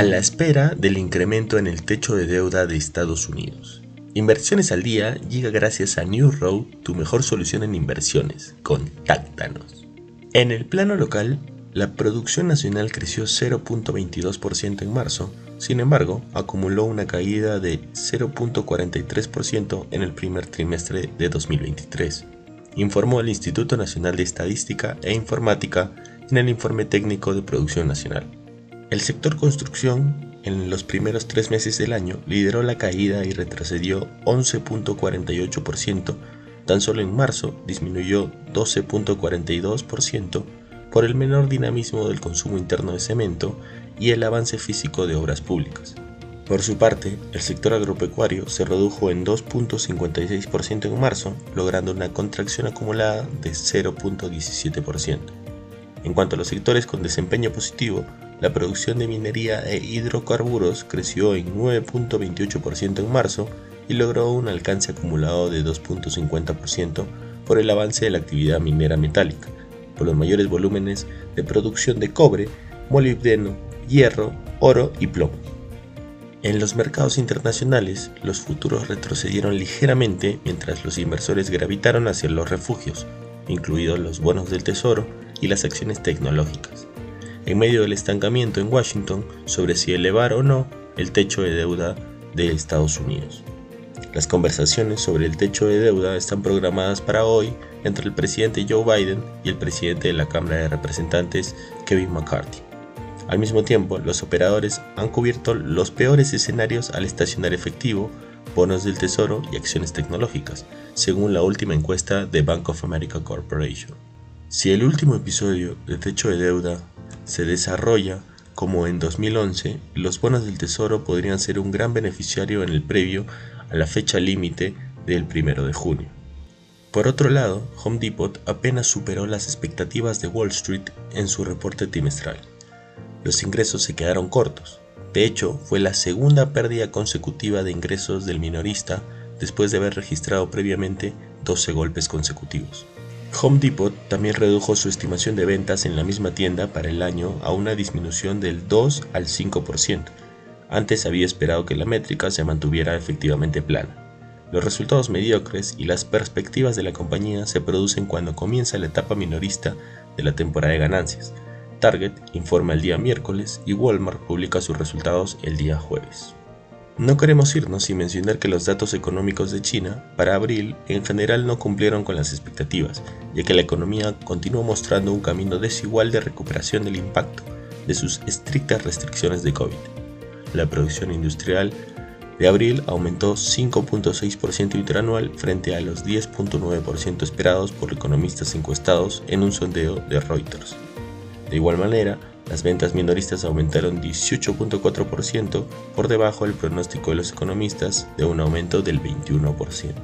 a la espera del incremento en el techo de deuda de Estados Unidos. Inversiones al día llega gracias a New Road, tu mejor solución en inversiones. Contáctanos. En el plano local, la producción nacional creció 0.22% en marzo, sin embargo, acumuló una caída de 0.43% en el primer trimestre de 2023, informó el Instituto Nacional de Estadística e Informática en el informe técnico de producción nacional. El sector construcción en los primeros tres meses del año lideró la caída y retrocedió 11.48%, tan solo en marzo disminuyó 12.42% por el menor dinamismo del consumo interno de cemento y el avance físico de obras públicas. Por su parte, el sector agropecuario se redujo en 2.56% en marzo, logrando una contracción acumulada de 0.17%. En cuanto a los sectores con desempeño positivo, la producción de minería e hidrocarburos creció en 9.28% en marzo y logró un alcance acumulado de 2.50% por el avance de la actividad minera metálica, por los mayores volúmenes de producción de cobre, molibdeno, hierro, oro y plomo. En los mercados internacionales, los futuros retrocedieron ligeramente mientras los inversores gravitaron hacia los refugios, incluidos los bonos del tesoro y las acciones tecnológicas, en medio del estancamiento en Washington sobre si elevar o no el techo de deuda de Estados Unidos. Las conversaciones sobre el techo de deuda están programadas para hoy entre el presidente Joe Biden y el presidente de la Cámara de Representantes, Kevin McCarthy. Al mismo tiempo, los operadores han cubierto los peores escenarios al estacionar efectivo, bonos del tesoro y acciones tecnológicas, según la última encuesta de Bank of America Corporation. Si el último episodio de techo de deuda se desarrolla como en 2011, los bonos del tesoro podrían ser un gran beneficiario en el previo a la fecha límite del 1 de junio. Por otro lado, Home Depot apenas superó las expectativas de Wall Street en su reporte trimestral. Los ingresos se quedaron cortos. De hecho, fue la segunda pérdida consecutiva de ingresos del minorista después de haber registrado previamente 12 golpes consecutivos. Home Depot también redujo su estimación de ventas en la misma tienda para el año a una disminución del 2 al 5%, antes había esperado que la métrica se mantuviera efectivamente plana. Los resultados mediocres y las perspectivas de la compañía se producen cuando comienza la etapa minorista de la temporada de ganancias. Target informa el día miércoles y Walmart publica sus resultados el día jueves. No queremos irnos sin mencionar que los datos económicos de China para abril en general no cumplieron con las expectativas, ya que la economía continúa mostrando un camino desigual de recuperación del impacto de sus estrictas restricciones de COVID la producción industrial de abril aumentó 5.6% interanual frente a los 10.9% esperados por economistas encuestados en un sondeo de Reuters. De igual manera, las ventas minoristas aumentaron 18.4% por debajo del pronóstico de los economistas de un aumento del 21%.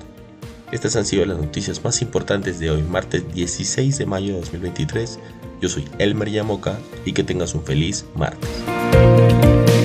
Estas han sido las noticias más importantes de hoy, martes 16 de mayo de 2023. Yo soy Elmer Yamoca y que tengas un feliz martes.